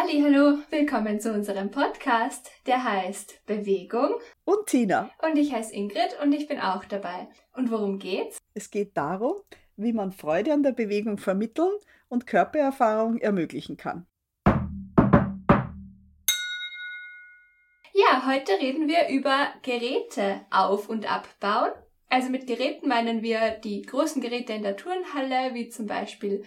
Hallo, willkommen zu unserem Podcast, der heißt Bewegung. Und Tina. Und ich heiße Ingrid und ich bin auch dabei. Und worum geht's? Es geht darum, wie man Freude an der Bewegung vermitteln und Körpererfahrung ermöglichen kann. Ja, heute reden wir über Geräte auf- und abbauen. Also mit Geräten meinen wir die großen Geräte in der Turnhalle, wie zum Beispiel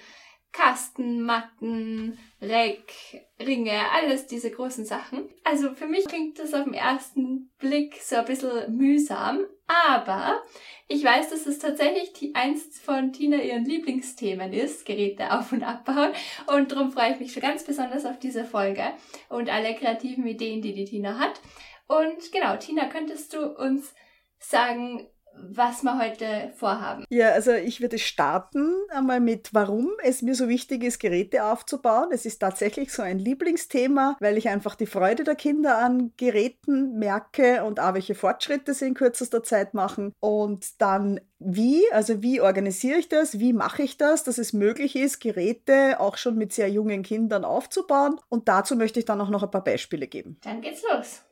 Kasten, Matten, Reck, Ringe, alles diese großen Sachen. Also für mich klingt das auf den ersten Blick so ein bisschen mühsam, aber ich weiß, dass es tatsächlich eins von Tina ihren Lieblingsthemen ist, Geräte auf- und abbauen. Und darum freue ich mich schon ganz besonders auf diese Folge und alle kreativen Ideen, die die Tina hat. Und genau, Tina, könntest du uns sagen, was wir heute vorhaben. Ja, also ich würde starten einmal mit, warum es mir so wichtig ist, Geräte aufzubauen. Es ist tatsächlich so ein Lieblingsthema, weil ich einfach die Freude der Kinder an Geräten merke und auch welche Fortschritte sie in kürzester Zeit machen. Und dann wie, also wie organisiere ich das, wie mache ich das, dass es möglich ist, Geräte auch schon mit sehr jungen Kindern aufzubauen. Und dazu möchte ich dann auch noch ein paar Beispiele geben. Dann geht's los.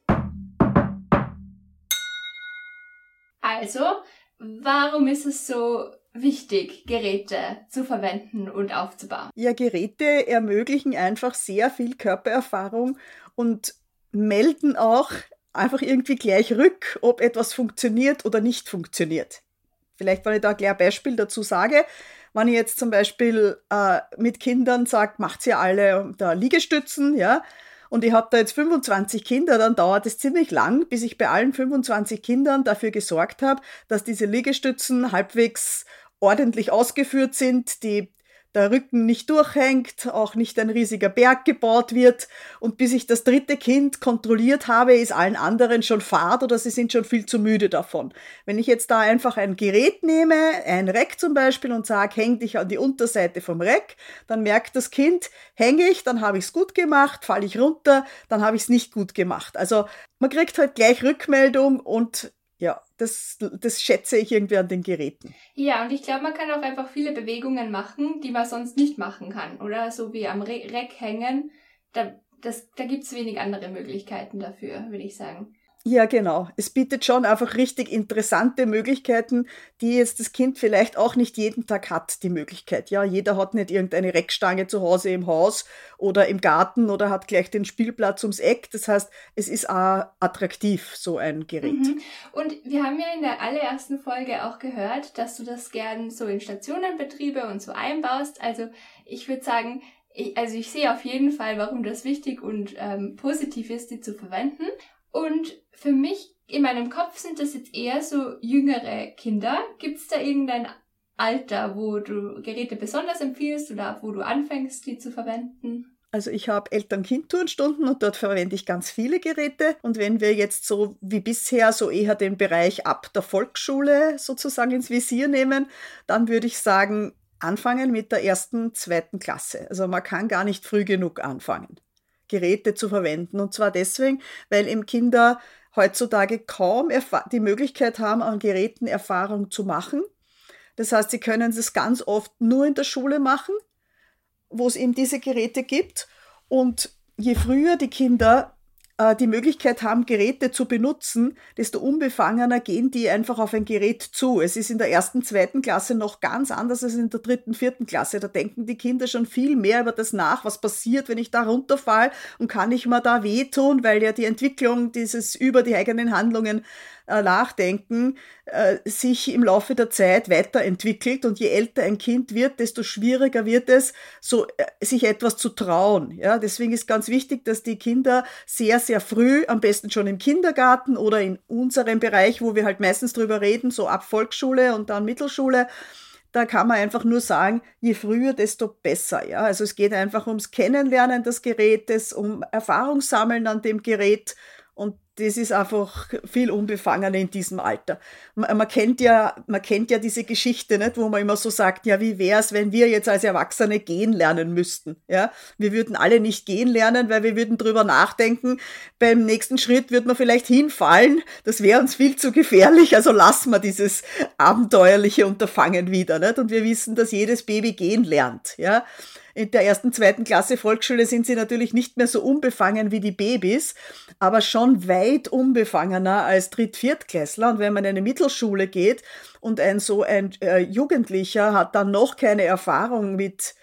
Also, warum ist es so wichtig, Geräte zu verwenden und aufzubauen? Ja, Geräte ermöglichen einfach sehr viel Körpererfahrung und melden auch einfach irgendwie gleich rück, ob etwas funktioniert oder nicht funktioniert. Vielleicht, wenn ich da gleich ein Beispiel dazu sage, wenn ich jetzt zum Beispiel äh, mit Kindern sage, macht ihr alle da Liegestützen, ja, und ich habe da jetzt 25 Kinder, dann dauert es ziemlich lang, bis ich bei allen 25 Kindern dafür gesorgt habe, dass diese Liegestützen halbwegs ordentlich ausgeführt sind, die der Rücken nicht durchhängt, auch nicht ein riesiger Berg gebaut wird. Und bis ich das dritte Kind kontrolliert habe, ist allen anderen schon Fahrt oder sie sind schon viel zu müde davon. Wenn ich jetzt da einfach ein Gerät nehme, ein Reck zum Beispiel, und sage, häng dich an die Unterseite vom Reck, dann merkt das Kind, hänge ich, dann habe ich es gut gemacht, falle ich runter, dann habe ich es nicht gut gemacht. Also man kriegt halt gleich Rückmeldung und das, das schätze ich irgendwie an den Geräten. Ja, und ich glaube, man kann auch einfach viele Bewegungen machen, die man sonst nicht machen kann, oder? So wie am Reck hängen. Da, da gibt es wenig andere Möglichkeiten dafür, würde ich sagen. Ja, genau. Es bietet schon einfach richtig interessante Möglichkeiten, die jetzt das Kind vielleicht auch nicht jeden Tag hat, die Möglichkeit. Ja, jeder hat nicht irgendeine Reckstange zu Hause im Haus oder im Garten oder hat gleich den Spielplatz ums Eck. Das heißt, es ist auch attraktiv, so ein Gerät. Mhm. Und wir haben ja in der allerersten Folge auch gehört, dass du das gern so in Stationenbetriebe und so einbaust. Also ich würde sagen, ich, also ich sehe auf jeden Fall, warum das wichtig und ähm, positiv ist, die zu verwenden. Und für mich, in meinem Kopf sind das jetzt eher so jüngere Kinder. Gibt es da irgendein Alter, wo du Geräte besonders empfiehlst oder wo du anfängst, die zu verwenden? Also ich habe Eltern-Kind-Turnstunden und dort verwende ich ganz viele Geräte. Und wenn wir jetzt so wie bisher so eher den Bereich ab der Volksschule sozusagen ins Visier nehmen, dann würde ich sagen, anfangen mit der ersten, zweiten Klasse. Also man kann gar nicht früh genug anfangen. Geräte zu verwenden. Und zwar deswegen, weil eben Kinder heutzutage kaum die Möglichkeit haben, an Geräten Erfahrung zu machen. Das heißt, sie können es ganz oft nur in der Schule machen, wo es eben diese Geräte gibt. Und je früher die Kinder die Möglichkeit haben, Geräte zu benutzen, desto unbefangener gehen die einfach auf ein Gerät zu. Es ist in der ersten, zweiten Klasse noch ganz anders als in der dritten, vierten Klasse. Da denken die Kinder schon viel mehr über das nach, was passiert, wenn ich da runterfall und kann ich mir da wehtun, weil ja die Entwicklung dieses über die eigenen Handlungen äh, nachdenken, äh, sich im Laufe der Zeit weiterentwickelt und je älter ein Kind wird, desto schwieriger wird es, so äh, sich etwas zu trauen. Ja, deswegen ist ganz wichtig, dass die Kinder sehr, sehr früh, am besten schon im Kindergarten oder in unserem Bereich, wo wir halt meistens drüber reden, so ab Volksschule und dann Mittelschule, da kann man einfach nur sagen, je früher, desto besser. Ja? Also es geht einfach ums Kennenlernen des Gerätes, um Erfahrungssammeln an dem Gerät und das ist einfach viel unbefangener in diesem Alter. Man, man, kennt ja, man kennt ja diese Geschichte, nicht, wo man immer so sagt, ja, wie wäre es, wenn wir jetzt als Erwachsene gehen lernen müssten? Ja, wir würden alle nicht gehen lernen, weil wir würden drüber nachdenken. Beim nächsten Schritt würde man vielleicht hinfallen. Das wäre uns viel zu gefährlich. Also lassen wir dieses abenteuerliche Unterfangen wieder, nicht? Und wir wissen, dass jedes Baby gehen lernt. Ja, In der ersten, zweiten Klasse Volksschule sind sie natürlich nicht mehr so unbefangen wie die Babys, aber schon weit unbefangener als Dritt-, Viertklässler. Und wenn man in eine Mittelschule geht und ein so ein äh, Jugendlicher hat dann noch keine Erfahrung mit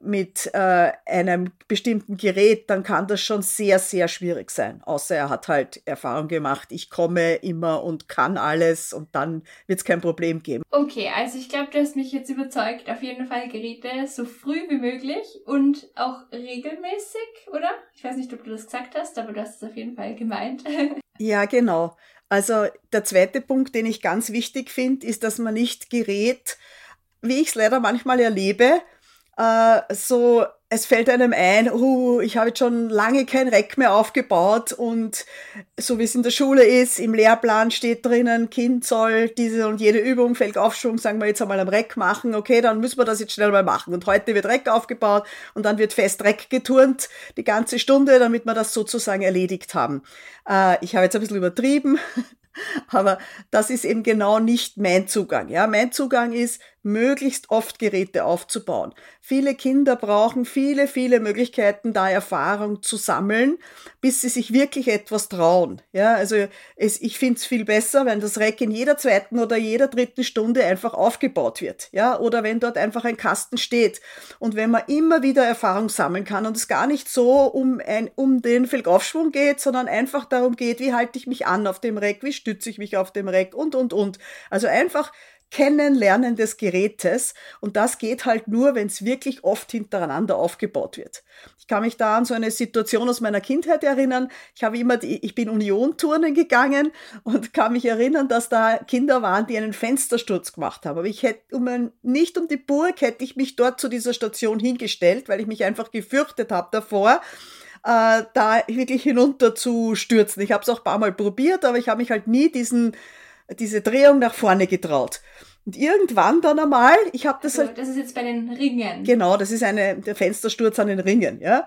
mit äh, einem bestimmten Gerät, dann kann das schon sehr, sehr schwierig sein. Außer er hat halt Erfahrung gemacht, ich komme immer und kann alles und dann wird es kein Problem geben. Okay, also ich glaube, du hast mich jetzt überzeugt, auf jeden Fall Geräte so früh wie möglich und auch regelmäßig, oder? Ich weiß nicht, ob du das gesagt hast, aber du hast es auf jeden Fall gemeint. ja, genau. Also der zweite Punkt, den ich ganz wichtig finde, ist, dass man nicht Gerät, wie ich es leider manchmal erlebe, äh, so, es fällt einem ein, uh, ich habe jetzt schon lange kein Reck mehr aufgebaut und so wie es in der Schule ist, im Lehrplan steht drinnen, Kind soll diese und jede Übung, Felgaufschwung, sagen wir jetzt einmal am Reck machen, okay, dann müssen wir das jetzt schnell mal machen. Und heute wird Reck aufgebaut und dann wird fest Reck geturnt, die ganze Stunde, damit wir das sozusagen erledigt haben. Äh, ich habe jetzt ein bisschen übertrieben, aber das ist eben genau nicht mein Zugang. Ja, mein Zugang ist, möglichst oft Geräte aufzubauen. Viele Kinder brauchen viele, viele Möglichkeiten, da Erfahrung zu sammeln, bis sie sich wirklich etwas trauen. Ja, also es, ich finde es viel besser, wenn das Rack in jeder zweiten oder jeder dritten Stunde einfach aufgebaut wird. Ja, oder wenn dort einfach ein Kasten steht. Und wenn man immer wieder Erfahrung sammeln kann und es gar nicht so um, ein, um den Felgaufschwung geht, sondern einfach darum geht, wie halte ich mich an auf dem Rack, wie stütze ich mich auf dem Rack und, und, und. Also einfach Kennenlernen des Gerätes. Und das geht halt nur, wenn es wirklich oft hintereinander aufgebaut wird. Ich kann mich da an so eine Situation aus meiner Kindheit erinnern. Ich habe immer die, ich bin Union-Turnen gegangen und kann mich erinnern, dass da Kinder waren, die einen Fenstersturz gemacht haben. Aber ich hätte um ein, nicht um die Burg hätte ich mich dort zu dieser Station hingestellt, weil ich mich einfach gefürchtet habe davor, äh, da wirklich hinunter zu stürzen. Ich habe es auch ein paar Mal probiert, aber ich habe mich halt nie diesen diese Drehung nach vorne getraut. Und irgendwann dann einmal, ich habe das also, halt. Das ist jetzt bei den Ringen. Genau, das ist eine, der Fenstersturz an den Ringen, ja.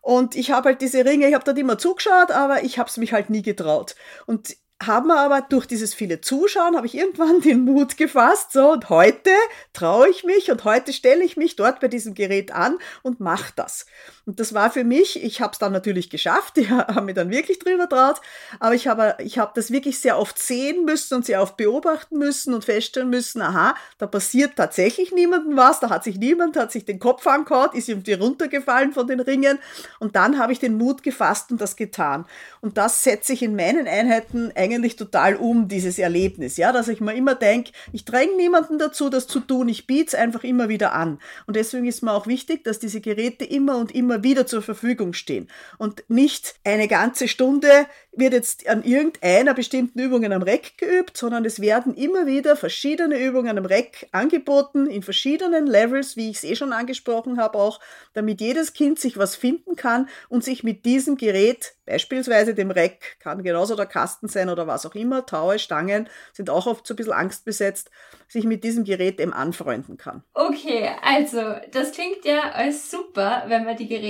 Und ich habe halt diese Ringe, ich habe dort immer zugeschaut, aber ich habe es mich halt nie getraut. Und haben wir aber durch dieses viele Zuschauen, habe ich irgendwann den Mut gefasst, so und heute traue ich mich und heute stelle ich mich dort bei diesem Gerät an und mache das. Und das war für mich, ich habe es dann natürlich geschafft, ich habe mir dann wirklich drüber traut, aber ich habe ich hab das wirklich sehr oft sehen müssen und sehr oft beobachten müssen und feststellen müssen, aha, da passiert tatsächlich niemandem was, da hat sich niemand, hat sich den Kopf angehaut, ist irgendwie runtergefallen von den Ringen und dann habe ich den Mut gefasst und das getan. Und das setze ich in meinen Einheiten eigentlich eigentlich total um, dieses Erlebnis, ja, dass ich mir immer denke, ich dränge niemanden dazu, das zu tun, ich biete es einfach immer wieder an. Und deswegen ist mir auch wichtig, dass diese Geräte immer und immer wieder zur Verfügung stehen und nicht eine ganze Stunde wird jetzt an irgendeiner bestimmten Übung am Reck geübt, sondern es werden immer wieder verschiedene Übungen am Reck angeboten, in verschiedenen Levels, wie ich es eh schon angesprochen habe, auch, damit jedes Kind sich was finden kann und sich mit diesem Gerät, beispielsweise dem Reck, kann genauso der Kasten sein oder was auch immer, Taue, Stangen, sind auch oft so ein bisschen angstbesetzt, sich mit diesem Gerät eben anfreunden kann. Okay, also das klingt ja als super, wenn man die Geräte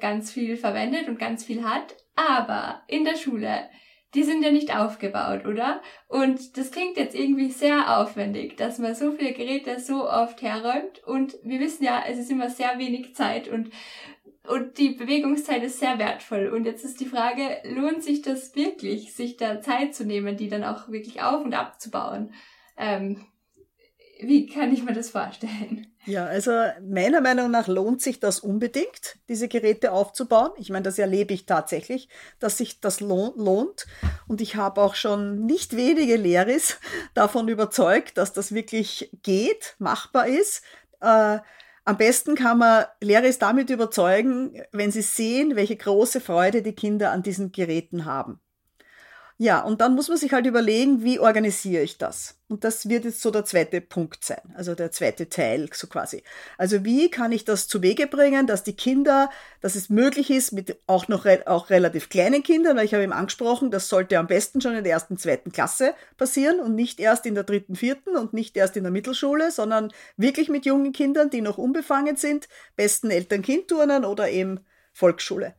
ganz viel verwendet und ganz viel hat. Aber in der Schule, die sind ja nicht aufgebaut, oder? Und das klingt jetzt irgendwie sehr aufwendig, dass man so viele Geräte so oft herräumt. Und wir wissen ja, es ist immer sehr wenig Zeit und, und die Bewegungszeit ist sehr wertvoll. Und jetzt ist die Frage, lohnt sich das wirklich, sich da Zeit zu nehmen, die dann auch wirklich auf und abzubauen? Ähm, wie kann ich mir das vorstellen? Ja, also meiner Meinung nach lohnt sich das unbedingt, diese Geräte aufzubauen. Ich meine, das erlebe ich tatsächlich, dass sich das lohnt. Und ich habe auch schon nicht wenige Lehris davon überzeugt, dass das wirklich geht, machbar ist. Äh, am besten kann man Lehris damit überzeugen, wenn sie sehen, welche große Freude die Kinder an diesen Geräten haben. Ja, und dann muss man sich halt überlegen, wie organisiere ich das? Und das wird jetzt so der zweite Punkt sein, also der zweite Teil so quasi. Also wie kann ich das zu Wege bringen, dass die Kinder, dass es möglich ist mit auch noch auch relativ kleinen Kindern, weil ich habe eben angesprochen, das sollte am besten schon in der ersten, zweiten Klasse passieren und nicht erst in der dritten, vierten und nicht erst in der Mittelschule, sondern wirklich mit jungen Kindern, die noch unbefangen sind, besten Eltern-Kind-Turnen oder eben Volksschule.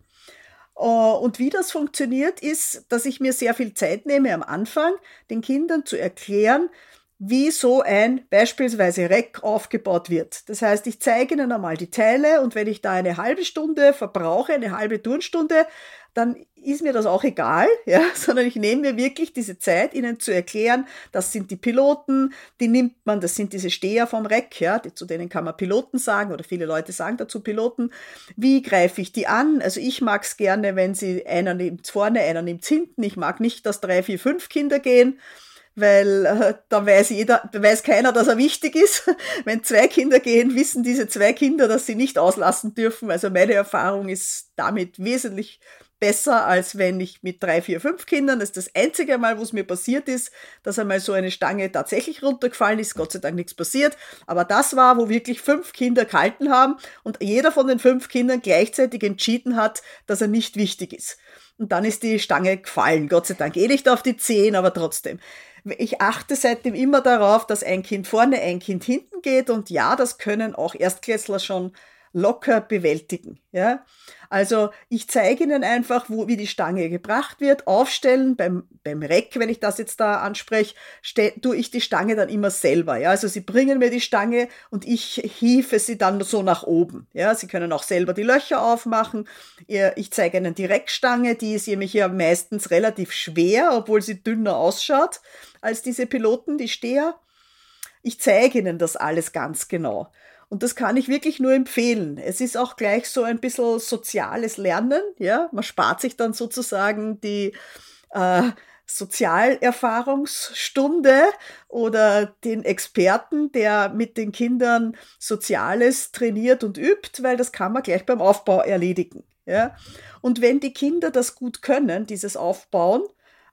Äh, und wie das funktioniert, ist, dass ich mir sehr viel Zeit nehme am Anfang, den Kindern zu erklären, wie so ein beispielsweise Reck aufgebaut wird. Das heißt, ich zeige Ihnen einmal die Teile und wenn ich da eine halbe Stunde verbrauche, eine halbe Turnstunde, dann ist mir das auch egal, ja, sondern ich nehme mir wirklich diese Zeit, Ihnen zu erklären, das sind die Piloten, die nimmt man, das sind diese Steher vom Reck, ja, die, zu denen kann man Piloten sagen oder viele Leute sagen dazu Piloten. Wie greife ich die an? Also ich mag es gerne, wenn sie einer nimmt vorne, einer nimmt hinten. Ich mag nicht, dass drei, vier, fünf Kinder gehen weil äh, da weiß jeder, weiß keiner, dass er wichtig ist. Wenn zwei Kinder gehen, wissen diese zwei Kinder, dass sie nicht auslassen dürfen. Also meine Erfahrung ist damit wesentlich besser, als wenn ich mit drei, vier, fünf Kindern, das ist das einzige Mal, wo es mir passiert ist, dass einmal so eine Stange tatsächlich runtergefallen ist, Gott sei Dank nichts passiert, aber das war, wo wirklich fünf Kinder gehalten haben und jeder von den fünf Kindern gleichzeitig entschieden hat, dass er nicht wichtig ist. Und dann ist die Stange gefallen, Gott sei Dank. Eh nicht auf die Zehen, aber trotzdem ich achte seitdem immer darauf, dass ein Kind vorne, ein Kind hinten geht und ja, das können auch Erstklässler schon locker bewältigen. Ja? Also ich zeige Ihnen einfach, wo, wie die Stange gebracht wird, aufstellen. Beim, beim Reck, wenn ich das jetzt da anspreche, tue ich die Stange dann immer selber. Ja? Also Sie bringen mir die Stange und ich hiefe sie dann so nach oben. Ja? Sie können auch selber die Löcher aufmachen. Ich zeige Ihnen die Reckstange, die ist nämlich ja meistens relativ schwer, obwohl sie dünner ausschaut als diese Piloten, die Steher. Ich zeige Ihnen das alles ganz genau. Und das kann ich wirklich nur empfehlen. Es ist auch gleich so ein bisschen soziales Lernen. Ja, man spart sich dann sozusagen die äh, Sozialerfahrungsstunde oder den Experten, der mit den Kindern Soziales trainiert und übt, weil das kann man gleich beim Aufbau erledigen. Ja? Und wenn die Kinder das gut können, dieses Aufbauen,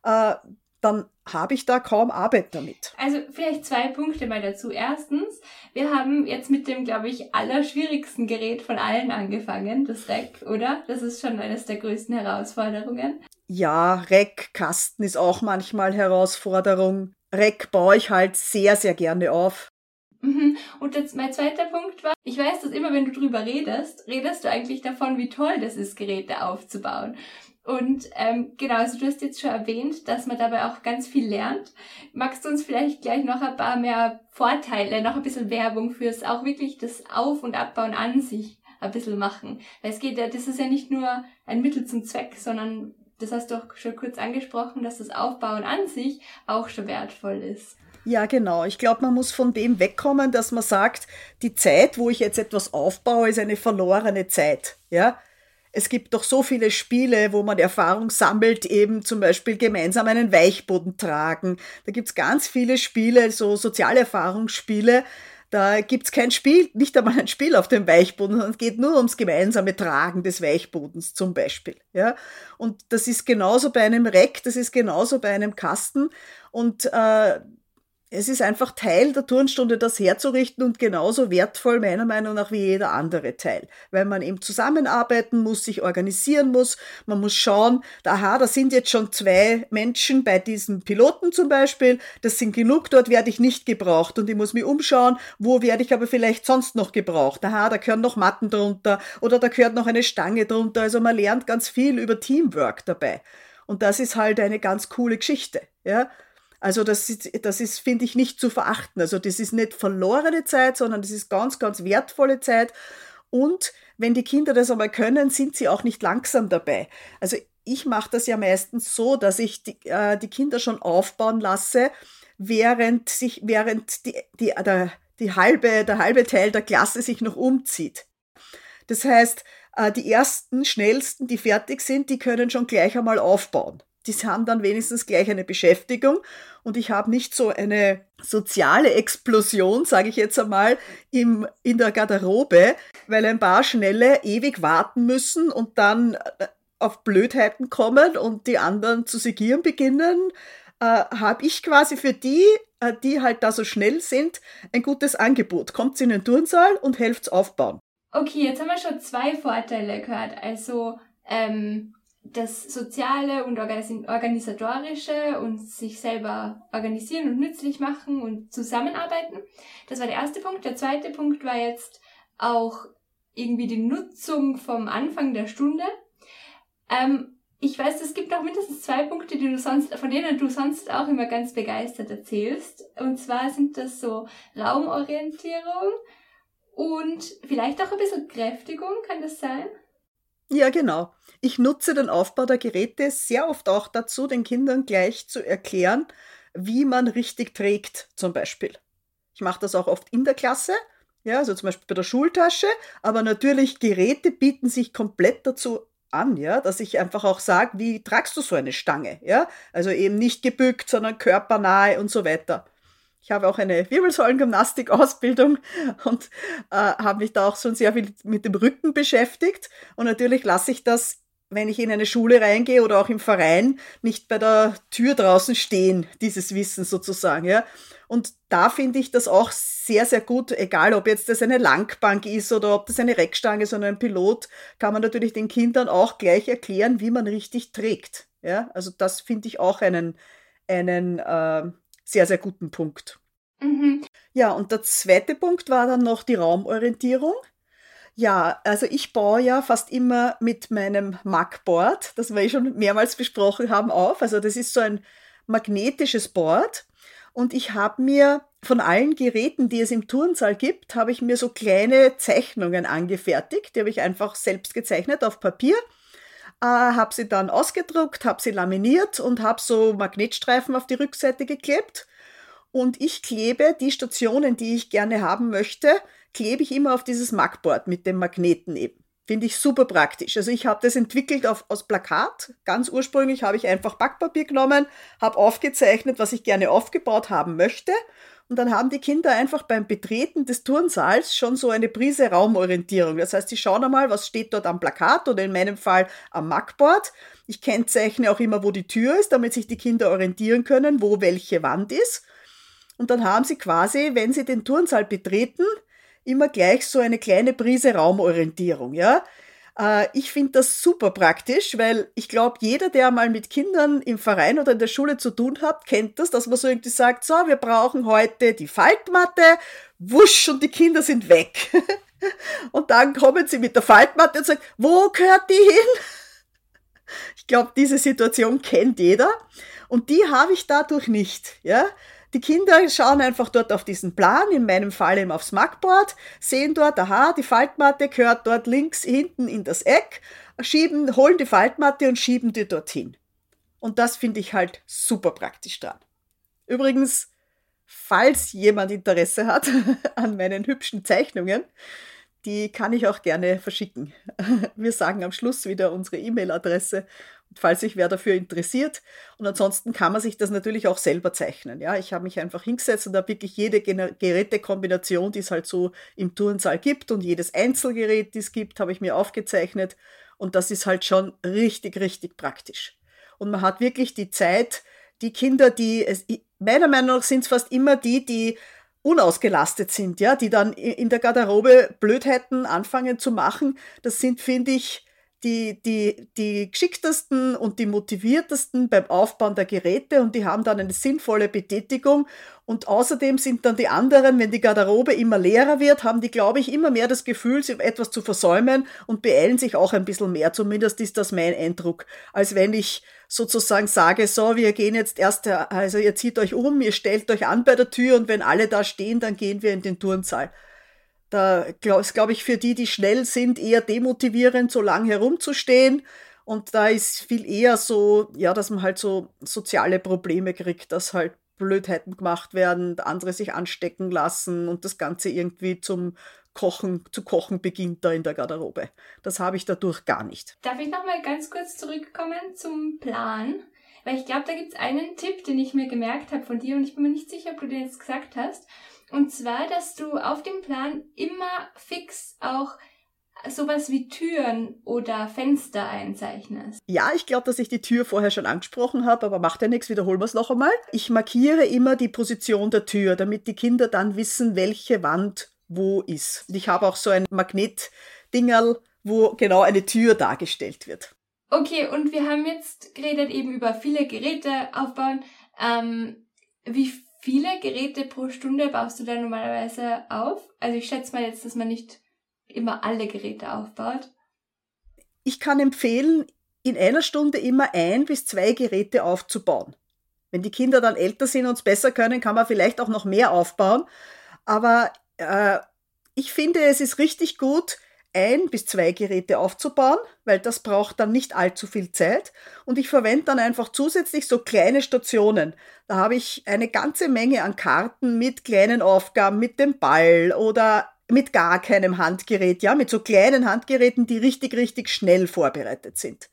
äh, dann habe ich da kaum Arbeit damit. Also vielleicht zwei Punkte mal dazu. Erstens, wir haben jetzt mit dem, glaube ich, allerschwierigsten Gerät von allen angefangen, das Rack, oder? Das ist schon eines der größten Herausforderungen. Ja, Rack-Kasten ist auch manchmal Herausforderung. Rack baue ich halt sehr, sehr gerne auf. Mhm. Und jetzt mein zweiter Punkt war, ich weiß, dass immer wenn du drüber redest, redest du eigentlich davon, wie toll das ist, Geräte aufzubauen. Und ähm, genau, also du hast jetzt schon erwähnt, dass man dabei auch ganz viel lernt. Magst du uns vielleicht gleich noch ein paar mehr Vorteile, noch ein bisschen Werbung fürs auch wirklich das Auf- und Abbauen an sich ein bisschen machen? Weil es geht ja, das ist ja nicht nur ein Mittel zum Zweck, sondern das hast du auch schon kurz angesprochen, dass das Aufbauen an sich auch schon wertvoll ist. Ja, genau. Ich glaube, man muss von dem wegkommen, dass man sagt, die Zeit, wo ich jetzt etwas aufbaue, ist eine verlorene Zeit. Ja, es gibt doch so viele Spiele, wo man Erfahrung sammelt, eben zum Beispiel gemeinsam einen Weichboden tragen. Da gibt's ganz viele Spiele, so Sozialerfahrungsspiele. Da gibt's kein Spiel, nicht einmal ein Spiel auf dem Weichboden, sondern es geht nur ums gemeinsame Tragen des Weichbodens zum Beispiel. Ja? Und das ist genauso bei einem Reck, das ist genauso bei einem Kasten. Und äh, es ist einfach Teil der Turnstunde, das herzurichten und genauso wertvoll meiner Meinung nach wie jeder andere Teil, weil man eben zusammenarbeiten muss, sich organisieren muss, man muss schauen, aha, da sind jetzt schon zwei Menschen bei diesem Piloten zum Beispiel, das sind genug, dort werde ich nicht gebraucht und ich muss mich umschauen, wo werde ich aber vielleicht sonst noch gebraucht, aha, da gehören noch Matten drunter oder da gehört noch eine Stange drunter, also man lernt ganz viel über Teamwork dabei. Und das ist halt eine ganz coole Geschichte, ja. Also das ist, das ist, finde ich, nicht zu verachten. Also das ist nicht verlorene Zeit, sondern das ist ganz, ganz wertvolle Zeit. Und wenn die Kinder das einmal können, sind sie auch nicht langsam dabei. Also ich mache das ja meistens so, dass ich die, äh, die Kinder schon aufbauen lasse, während sich, während die, die, der, die halbe, der halbe Teil der Klasse sich noch umzieht. Das heißt, äh, die ersten, schnellsten, die fertig sind, die können schon gleich einmal aufbauen die haben dann wenigstens gleich eine Beschäftigung und ich habe nicht so eine soziale Explosion, sage ich jetzt einmal, im, in der Garderobe, weil ein paar Schnelle ewig warten müssen und dann äh, auf Blödheiten kommen und die anderen zu segieren beginnen, äh, habe ich quasi für die, äh, die halt da so schnell sind, ein gutes Angebot. Kommt in den Turnsaal und helft's aufbauen. Okay, jetzt haben wir schon zwei Vorteile gehört. Also ähm, das Soziale und Organisatorische und sich selber organisieren und nützlich machen und zusammenarbeiten. Das war der erste Punkt. Der zweite Punkt war jetzt auch irgendwie die Nutzung vom Anfang der Stunde. Ähm, ich weiß, es gibt noch mindestens zwei Punkte, die du sonst, von denen du sonst auch immer ganz begeistert erzählst. Und zwar sind das so Raumorientierung und vielleicht auch ein bisschen Kräftigung, kann das sein? Ja, genau. Ich nutze den Aufbau der Geräte sehr oft auch dazu, den Kindern gleich zu erklären, wie man richtig trägt, zum Beispiel. Ich mache das auch oft in der Klasse, ja, also zum Beispiel bei der Schultasche, aber natürlich Geräte bieten sich komplett dazu an, ja, dass ich einfach auch sage, wie tragst du so eine Stange, ja? Also eben nicht gebückt, sondern körpernahe und so weiter. Ich habe auch eine Wirbelsäulengymnastik-Ausbildung und äh, habe mich da auch schon sehr viel mit dem Rücken beschäftigt. Und natürlich lasse ich das, wenn ich in eine Schule reingehe oder auch im Verein, nicht bei der Tür draußen stehen, dieses Wissen sozusagen, ja. Und da finde ich das auch sehr, sehr gut, egal ob jetzt das eine Langbank ist oder ob das eine Reckstange ist oder ein Pilot, kann man natürlich den Kindern auch gleich erklären, wie man richtig trägt. Ja, also das finde ich auch einen, einen äh, sehr, sehr guten Punkt. Mhm. Ja, und der zweite Punkt war dann noch die Raumorientierung. Ja, also ich baue ja fast immer mit meinem Mac-Board, das wir eh schon mehrmals besprochen haben, auf. Also das ist so ein magnetisches Board und ich habe mir von allen Geräten, die es im Turnsaal gibt, habe ich mir so kleine Zeichnungen angefertigt. Die habe ich einfach selbst gezeichnet auf Papier, äh, habe sie dann ausgedruckt, habe sie laminiert und habe so Magnetstreifen auf die Rückseite geklebt. Und ich klebe die Stationen, die ich gerne haben möchte, klebe ich immer auf dieses Magboard mit dem Magneten eben. Finde ich super praktisch. Also ich habe das entwickelt auf, aus Plakat. Ganz ursprünglich habe ich einfach Backpapier genommen, habe aufgezeichnet, was ich gerne aufgebaut haben möchte. Und dann haben die Kinder einfach beim Betreten des Turnsaals schon so eine Prise Raumorientierung. Das heißt, sie schauen einmal, was steht dort am Plakat oder in meinem Fall am Mackboard. Ich kennzeichne auch immer, wo die Tür ist, damit sich die Kinder orientieren können, wo welche Wand ist. Und dann haben sie quasi, wenn sie den Turnsaal betreten, immer gleich so eine kleine Prise Raumorientierung, ja. Äh, ich finde das super praktisch, weil ich glaube, jeder, der mal mit Kindern im Verein oder in der Schule zu tun hat, kennt das, dass man so irgendwie sagt, so, wir brauchen heute die Faltmatte, wusch und die Kinder sind weg. und dann kommen sie mit der Faltmatte und sagen, wo gehört die hin? Ich glaube, diese Situation kennt jeder und die habe ich dadurch nicht, ja. Die Kinder schauen einfach dort auf diesen Plan, in meinem Fall eben aufs Mackboard, sehen dort, aha, die Faltmatte gehört dort links hinten in das Eck, schieben, holen die Faltmatte und schieben die dorthin. Und das finde ich halt super praktisch dran. Übrigens, falls jemand Interesse hat an meinen hübschen Zeichnungen, die kann ich auch gerne verschicken. Wir sagen am Schluss wieder unsere E-Mail-Adresse falls sich wer dafür interessiert. Und ansonsten kann man sich das natürlich auch selber zeichnen. Ja, ich habe mich einfach hingesetzt und habe wirklich jede Gerätekombination, die es halt so im Turnsaal gibt und jedes Einzelgerät, die es gibt, habe ich mir aufgezeichnet. Und das ist halt schon richtig, richtig praktisch. Und man hat wirklich die Zeit, die Kinder, die es, meiner Meinung nach sind es fast immer die, die unausgelastet sind, ja, die dann in der Garderobe Blödheiten anfangen zu machen. Das sind, finde ich, die, die, die geschicktesten und die motiviertesten beim Aufbauen der Geräte und die haben dann eine sinnvolle Betätigung. Und außerdem sind dann die anderen, wenn die Garderobe immer leerer wird, haben die, glaube ich, immer mehr das Gefühl, etwas zu versäumen und beeilen sich auch ein bisschen mehr. Zumindest ist das mein Eindruck. Als wenn ich sozusagen sage, so, wir gehen jetzt erst, also ihr zieht euch um, ihr stellt euch an bei der Tür und wenn alle da stehen, dann gehen wir in den Turnsaal. Da ist, glaube ich, für die, die schnell sind, eher demotivierend, so lang herumzustehen. Und da ist viel eher so, ja, dass man halt so soziale Probleme kriegt, dass halt Blödheiten gemacht werden, andere sich anstecken lassen und das Ganze irgendwie zum Kochen, zu kochen beginnt da in der Garderobe. Das habe ich dadurch gar nicht. Darf ich nochmal ganz kurz zurückkommen zum Plan? Weil ich glaube, da gibt es einen Tipp, den ich mir gemerkt habe von dir und ich bin mir nicht sicher, ob du den jetzt gesagt hast. Und zwar, dass du auf dem Plan immer fix auch sowas wie Türen oder Fenster einzeichnest. Ja, ich glaube, dass ich die Tür vorher schon angesprochen habe, aber macht ja nichts, wiederholen wir es noch einmal. Ich markiere immer die Position der Tür, damit die Kinder dann wissen, welche Wand wo ist. Und ich habe auch so ein Magnetdingerl, wo genau eine Tür dargestellt wird. Okay, und wir haben jetzt geredet eben über viele Geräte aufbauen. Ähm, wie viele Geräte pro Stunde baust du da normalerweise auf? Also ich schätze mal jetzt, dass man nicht immer alle Geräte aufbaut. Ich kann empfehlen, in einer Stunde immer ein bis zwei Geräte aufzubauen. Wenn die Kinder dann älter sind und es besser können, kann man vielleicht auch noch mehr aufbauen. Aber äh, ich finde, es ist richtig gut, ein bis zwei Geräte aufzubauen, weil das braucht dann nicht allzu viel Zeit. Und ich verwende dann einfach zusätzlich so kleine Stationen. Da habe ich eine ganze Menge an Karten mit kleinen Aufgaben, mit dem Ball oder mit gar keinem Handgerät, ja, mit so kleinen Handgeräten, die richtig, richtig schnell vorbereitet sind.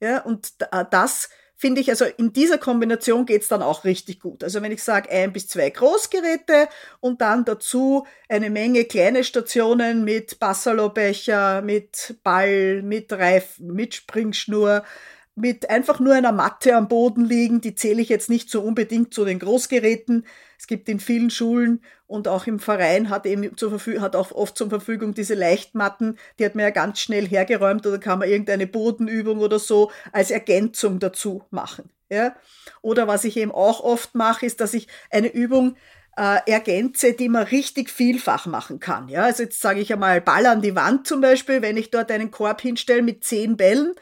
Ja, und das finde ich, also in dieser Kombination geht's dann auch richtig gut. Also wenn ich sage ein bis zwei Großgeräte und dann dazu eine Menge kleine Stationen mit Bassalobecher, mit Ball, mit Reifen, mit Springschnur, mit einfach nur einer Matte am Boden liegen, die zähle ich jetzt nicht so unbedingt zu den Großgeräten. Es gibt in vielen Schulen und auch im Verein hat eben zur Verfügung, hat auch oft zur Verfügung diese Leichtmatten, die hat man ja ganz schnell hergeräumt oder kann man irgendeine Bodenübung oder so als Ergänzung dazu machen. Ja? Oder was ich eben auch oft mache, ist, dass ich eine Übung äh, ergänze, die man richtig vielfach machen kann. Ja, also jetzt sage ich einmal Ball an die Wand zum Beispiel, wenn ich dort einen Korb hinstelle mit zehn Bällen,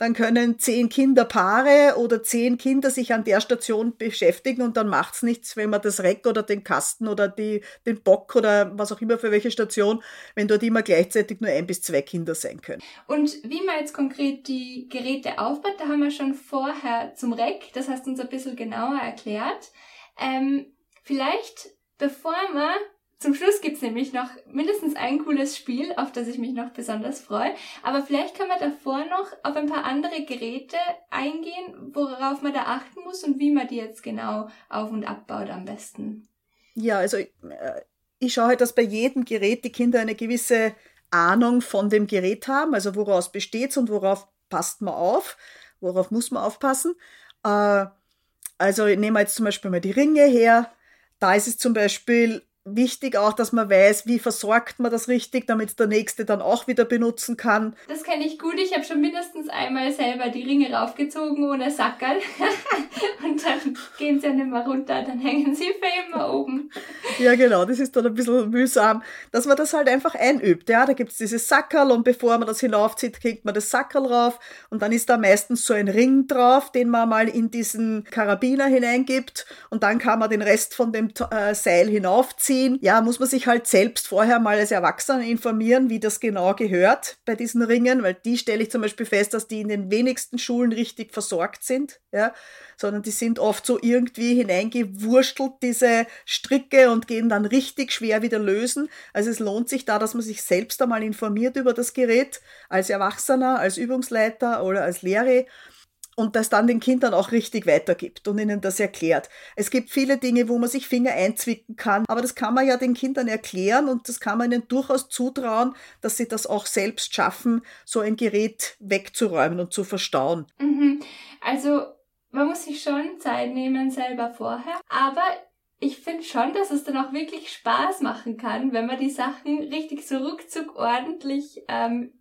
dann können zehn Kinderpaare oder zehn Kinder sich an der Station beschäftigen und dann macht's nichts, wenn man das Reck oder den Kasten oder die, den Bock oder was auch immer für welche Station, wenn dort immer gleichzeitig nur ein bis zwei Kinder sein können. Und wie man jetzt konkret die Geräte aufbaut, da haben wir schon vorher zum Reck, das hast du uns ein bisschen genauer erklärt. Ähm, vielleicht, bevor wir zum Schluss gibt's nämlich noch mindestens ein cooles Spiel, auf das ich mich noch besonders freue. Aber vielleicht kann man davor noch auf ein paar andere Geräte eingehen, worauf man da achten muss und wie man die jetzt genau auf- und abbaut am besten. Ja, also äh, ich schaue halt, dass bei jedem Gerät die Kinder eine gewisse Ahnung von dem Gerät haben, also woraus besteht's und worauf passt man auf, worauf muss man aufpassen. Äh, also nehmen wir jetzt zum Beispiel mal die Ringe her. Da ist es zum Beispiel wichtig auch, dass man weiß, wie versorgt man das richtig, damit der Nächste dann auch wieder benutzen kann. Das kenne ich gut. Ich habe schon mindestens einmal selber die Ringe raufgezogen ohne Sackerl. und dann gehen sie ja nicht mehr runter, dann hängen sie für immer oben. Ja, genau. Das ist dann ein bisschen mühsam, dass man das halt einfach einübt. Ja, da gibt's dieses Sackerl und bevor man das hinaufzieht, kriegt man das Sackerl rauf und dann ist da meistens so ein Ring drauf, den man mal in diesen Karabiner hineingibt und dann kann man den Rest von dem äh, Seil hinaufziehen ziehen. Ja, muss man sich halt selbst vorher mal als Erwachsener informieren, wie das genau gehört bei diesen Ringen, weil die stelle ich zum Beispiel fest, dass die in den wenigsten Schulen richtig versorgt sind, ja, sondern die sind oft so irgendwie hineingewurstelt, diese Stricke und gehen dann richtig schwer wieder lösen. Also es lohnt sich da, dass man sich selbst einmal informiert über das Gerät als Erwachsener, als Übungsleiter oder als Lehrer und das dann den Kindern auch richtig weitergibt und ihnen das erklärt. Es gibt viele Dinge, wo man sich Finger einzwicken kann, aber das kann man ja den Kindern erklären und das kann man ihnen durchaus zutrauen, dass sie das auch selbst schaffen, so ein Gerät wegzuräumen und zu verstauen. Mhm. Also man muss sich schon Zeit nehmen selber vorher, aber ich finde schon, dass es dann auch wirklich Spaß machen kann, wenn man die Sachen richtig so ruckzuck ordentlich ähm,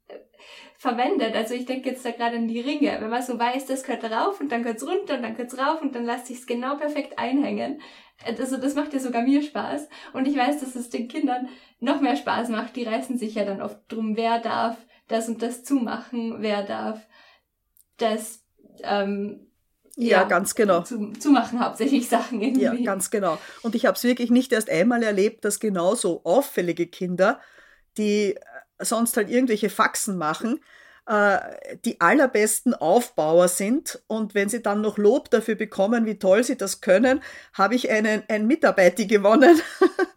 verwendet. Also ich denke jetzt da gerade an die Ringe. Wenn man so weiß, das gehört rauf und dann gehört runter und dann gehört rauf und dann lässt sich es genau perfekt einhängen. Also das macht ja sogar mir Spaß. Und ich weiß, dass es den Kindern noch mehr Spaß macht. Die reißen sich ja dann oft drum, wer darf das und das zumachen, wer darf das ähm, ja, ja, ganz genau. Zu, zu machen hauptsächlich Sachen irgendwie. Ja, ganz genau. Und ich habe es wirklich nicht erst einmal erlebt, dass genauso auffällige Kinder, die sonst halt irgendwelche Faxen machen, äh, die allerbesten Aufbauer sind. Und wenn sie dann noch Lob dafür bekommen, wie toll sie das können, habe ich einen, ein Mitarbeiter gewonnen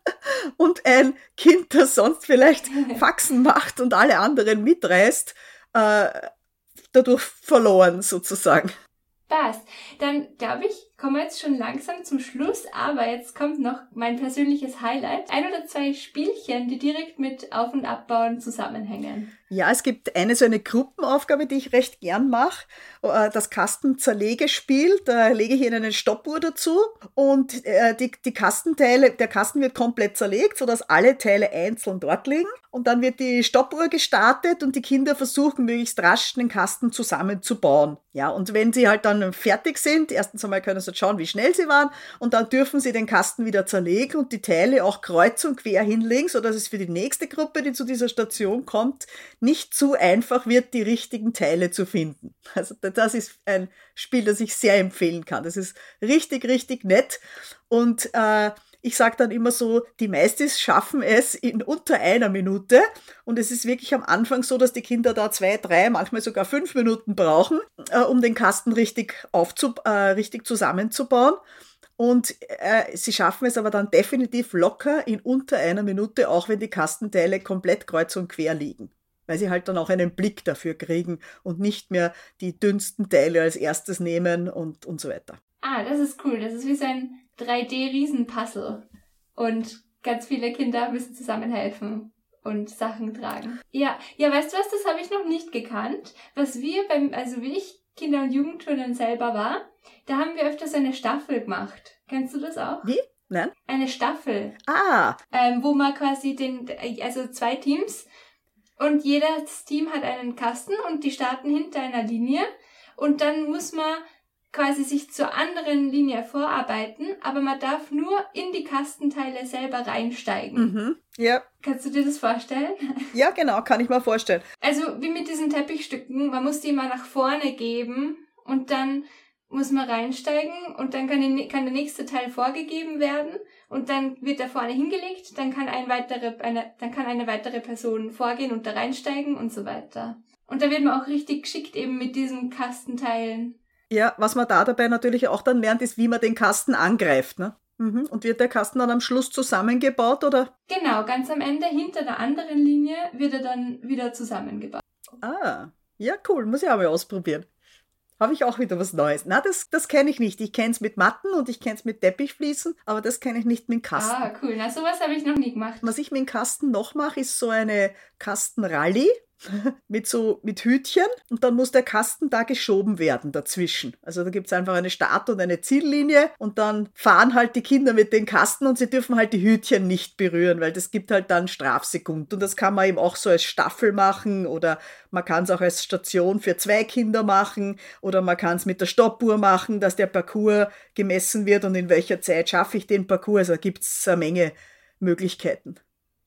und ein Kind, das sonst vielleicht Faxen macht und alle anderen mitreißt, äh, dadurch verloren sozusagen. Passt. Dann glaube ich, kommen wir jetzt schon langsam zum Schluss, aber jetzt kommt noch mein persönliches Highlight. Ein oder zwei Spielchen, die direkt mit Auf- und Abbauen zusammenhängen. Ja, es gibt eine so eine Gruppenaufgabe, die ich recht gern mache. Äh, das Kastenzerlegespiel. Da lege ich Ihnen eine Stoppuhr dazu und äh, die, die Kastenteile, der Kasten wird komplett zerlegt, sodass alle Teile einzeln dort liegen. Und dann wird die Stoppuhr gestartet und die Kinder versuchen möglichst rasch den Kasten zusammenzubauen. Ja, und wenn sie halt dann fertig sind. Erstens einmal können sie schauen, wie schnell sie waren und dann dürfen sie den Kasten wieder zerlegen und die Teile auch kreuz und quer hinlegen, sodass es für die nächste Gruppe, die zu dieser Station kommt, nicht zu einfach wird, die richtigen Teile zu finden. Also das ist ein Spiel, das ich sehr empfehlen kann. Das ist richtig, richtig nett und äh, ich sage dann immer so, die Meistis schaffen es in unter einer Minute. Und es ist wirklich am Anfang so, dass die Kinder da zwei, drei, manchmal sogar fünf Minuten brauchen, äh, um den Kasten richtig, aufzu äh, richtig zusammenzubauen. Und äh, sie schaffen es aber dann definitiv locker in unter einer Minute, auch wenn die Kastenteile komplett kreuz und quer liegen. Weil sie halt dann auch einen Blick dafür kriegen und nicht mehr die dünnsten Teile als erstes nehmen und, und so weiter. Ah, das ist cool. Das ist wie so ein 3D-Riesenpuzzle. Und ganz viele Kinder müssen zusammenhelfen und Sachen tragen. Ja, ja, weißt du was, das habe ich noch nicht gekannt. Was wir beim, also wie ich Kinder- und Jugendturnen selber war, da haben wir öfters eine Staffel gemacht. Kennst du das auch? Wie? Nein? Eine Staffel. Ah. Ähm, wo man quasi den, also zwei Teams und jedes Team hat einen Kasten und die starten hinter einer Linie und dann muss man quasi sich zur anderen Linie vorarbeiten, aber man darf nur in die Kastenteile selber reinsteigen. Mhm. Ja. Kannst du dir das vorstellen? Ja, genau, kann ich mir vorstellen. Also wie mit diesen Teppichstücken, man muss die immer nach vorne geben und dann muss man reinsteigen und dann kann, die, kann der nächste Teil vorgegeben werden und dann wird er vorne hingelegt, dann kann ein weitere, eine, dann kann eine weitere Person vorgehen und da reinsteigen und so weiter. Und da wird man auch richtig geschickt eben mit diesen Kastenteilen. Ja, was man da dabei natürlich auch dann lernt, ist, wie man den Kasten angreift. Ne? Mhm. Und wird der Kasten dann am Schluss zusammengebaut, oder? Genau, ganz am Ende, hinter der anderen Linie, wird er dann wieder zusammengebaut. Ah, ja, cool, muss ich auch mal ausprobieren. Habe ich auch wieder was Neues. Na, das, das kenne ich nicht. Ich kenne es mit Matten und ich kenne es mit Teppichfliesen, aber das kenne ich nicht mit Kasten. Ah, cool. Na, sowas habe ich noch nie gemacht. Was ich mit dem Kasten noch mache, ist so eine Kastenrallye. mit so mit Hütchen und dann muss der Kasten da geschoben werden dazwischen. Also da gibt es einfach eine Start- und eine Ziellinie und dann fahren halt die Kinder mit den Kasten und sie dürfen halt die Hütchen nicht berühren, weil das gibt halt dann Strafsekund. Und das kann man eben auch so als Staffel machen oder man kann es auch als Station für zwei Kinder machen oder man kann es mit der Stoppuhr machen, dass der Parcours gemessen wird und in welcher Zeit schaffe ich den Parcours. Also da gibt es eine Menge Möglichkeiten.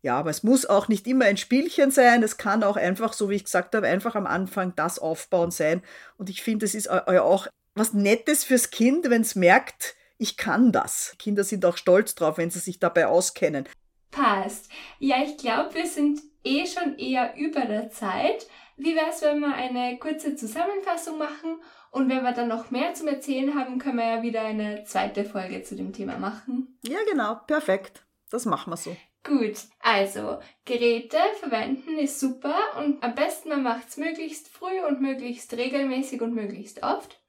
Ja, aber es muss auch nicht immer ein Spielchen sein. Es kann auch einfach, so wie ich gesagt habe, einfach am Anfang das Aufbauen sein. Und ich finde, es ist auch was Nettes fürs Kind, wenn es merkt, ich kann das. Kinder sind auch stolz drauf, wenn sie sich dabei auskennen. Passt. Ja, ich glaube, wir sind eh schon eher über der Zeit. Wie wäre es, wenn wir eine kurze Zusammenfassung machen? Und wenn wir dann noch mehr zum Erzählen haben, können wir ja wieder eine zweite Folge zu dem Thema machen. Ja, genau. Perfekt. Das machen wir so. Gut, also Geräte verwenden ist super und am besten man macht es möglichst früh und möglichst regelmäßig und möglichst oft.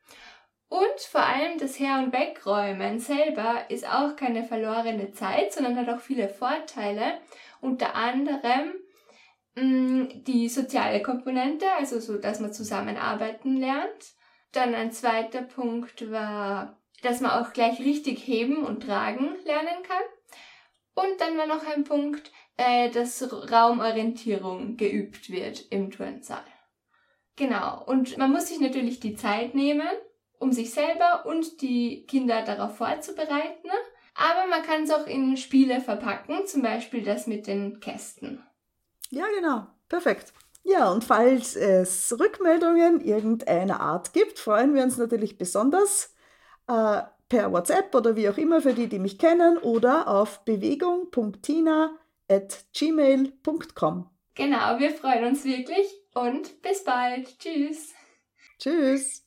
Und vor allem das Her- und Wegräumen selber ist auch keine verlorene Zeit, sondern hat auch viele Vorteile. Unter anderem mh, mm, die soziale Komponente, also so, dass man zusammenarbeiten lernt. Dann ein zweiter Punkt war, dass man auch gleich richtig heben und tragen lernen kann. Und dann war noch ein Punkt, äh, dass Raumorientierung geübt wird im Turnsaal. Genau. Und man muss sich natürlich die Zeit nehmen, um sich selber und die Kinder darauf vorzubereiten. Aber man kann es auch in Spiele verpacken, zum Beispiel das mit den Kästen. Ja, genau. Perfekt. Ja, und falls es Rückmeldungen irgendeiner Art gibt, freuen wir uns natürlich besonders. Äh, per WhatsApp oder wie auch immer für die, die mich kennen oder auf bewegung.tina.gmail.com. Genau, wir freuen uns wirklich und bis bald. Tschüss. Tschüss.